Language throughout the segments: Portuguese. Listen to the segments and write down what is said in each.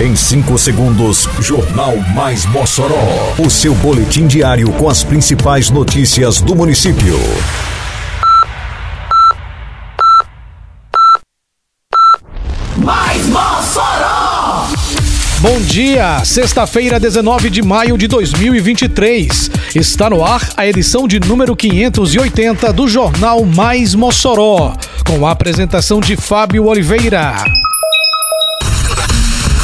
Em 5 segundos, Jornal Mais Mossoró. O seu boletim diário com as principais notícias do município. Mais Mossoró! Bom dia, sexta-feira, 19 de maio de 2023. Está no ar a edição de número 580 do Jornal Mais Mossoró, com a apresentação de Fábio Oliveira.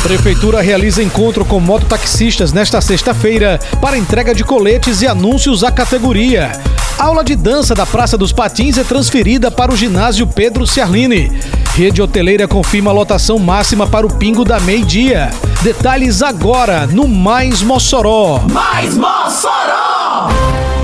Prefeitura realiza encontro com mototaxistas nesta sexta-feira para entrega de coletes e anúncios à categoria. Aula de dança da Praça dos Patins é transferida para o ginásio Pedro Ciarline. Rede hoteleira confirma a lotação máxima para o pingo da meio-dia. Detalhes agora no Mais Mossoró. Mais Mossoró!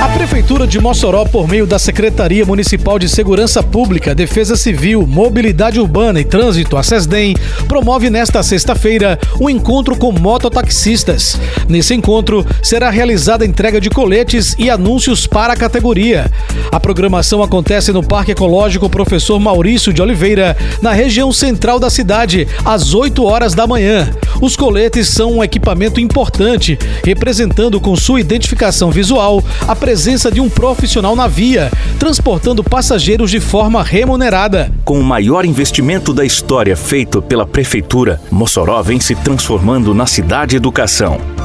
A Prefeitura de Mossoró, por meio da Secretaria Municipal de Segurança Pública, Defesa Civil, Mobilidade Urbana e Trânsito, a SESDEM, promove nesta sexta-feira um encontro com mototaxistas. Nesse encontro, será realizada a entrega de coletes e anúncios para a categoria. A programação acontece no Parque Ecológico Professor Maurício de Oliveira, na região central da cidade, às 8 horas da manhã. Os coletes são um equipamento importante, representando com sua identificação visual a presença de um profissional na via, transportando passageiros de forma remunerada. Com o maior investimento da história feito pela Prefeitura, Mossoró vem se transformando na cidade educação.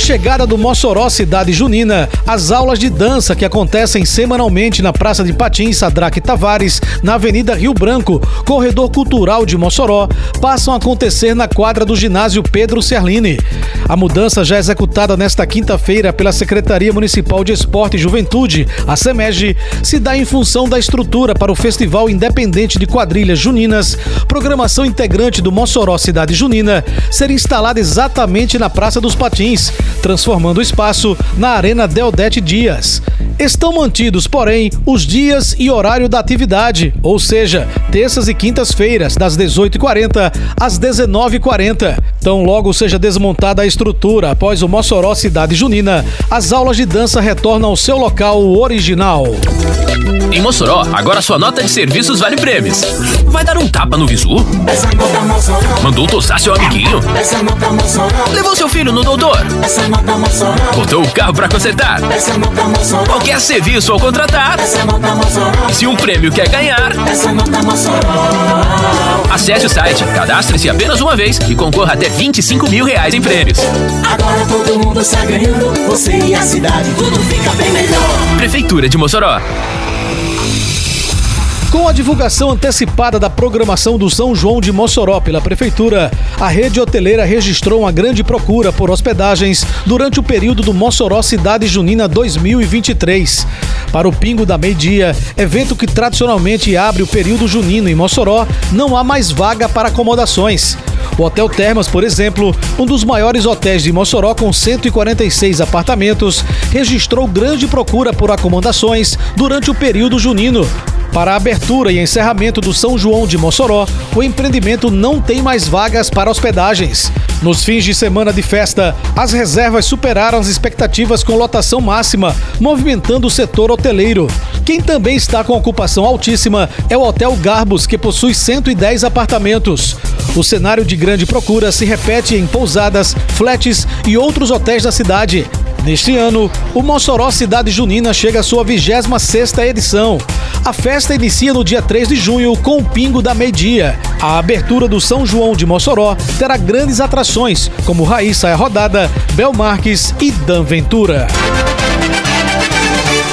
Chegada do Mossoró Cidade Junina, as aulas de dança que acontecem semanalmente na Praça de Patins Sadraque Tavares, na Avenida Rio Branco, corredor cultural de Mossoró, passam a acontecer na quadra do ginásio Pedro Serlini. A mudança já executada nesta quinta-feira pela Secretaria Municipal de Esporte e Juventude, a SEMEG, se dá em função da estrutura para o Festival Independente de Quadrilhas Juninas, programação integrante do Mossoró Cidade Junina, ser instalada exatamente na Praça dos Patins, transformando o espaço na Arena Deodete Dias. Estão mantidos, porém, os dias e horário da atividade, ou seja, terças e quintas-feiras, das 18h40 às 19h40. Tão logo seja desmontada a estrutura após o Mossoró Cidade Junina, as aulas de dança retornam ao seu local original. Em Mossoró, agora sua nota de serviços vale prêmios. Vai dar um tapa no visu? Mandou tossar seu amiguinho? Levou seu filho no doutor? Botou o carro pra consertar? Qualquer serviço ao contratar? Se um prêmio quer ganhar? Acesse o site, cadastre-se apenas uma vez e concorra até 25 mil reais em prêmios. Agora todo mundo está ganhando, você e a cidade, tudo fica bem melhor. Prefeitura de Mossoró. Com a divulgação antecipada da programação do São João de Mossoró pela Prefeitura, a rede hoteleira registrou uma grande procura por hospedagens durante o período do Mossoró Cidade Junina 2023. Para o Pingo da Meio-Dia, evento que tradicionalmente abre o período junino em Mossoró, não há mais vaga para acomodações. O Hotel Termas, por exemplo, um dos maiores hotéis de Mossoró com 146 apartamentos, registrou grande procura por acomodações durante o período junino. Para a abertura e encerramento do São João de Mossoró, o empreendimento não tem mais vagas para hospedagens. Nos fins de semana de festa, as reservas superaram as expectativas com lotação máxima, movimentando o setor hoteleiro. Quem também está com ocupação altíssima é o Hotel Garbos, que possui 110 apartamentos. O cenário de grande procura se repete em pousadas, flats e outros hotéis da cidade. Neste ano, o Mossoró Cidade Junina chega à sua 26ª edição. A festa inicia no dia 3 de junho com o Pingo da Meio-Dia. A abertura do São João de Mossoró terá grandes atrações, como Raíssa é Rodada, Bel Marques e Dan Ventura.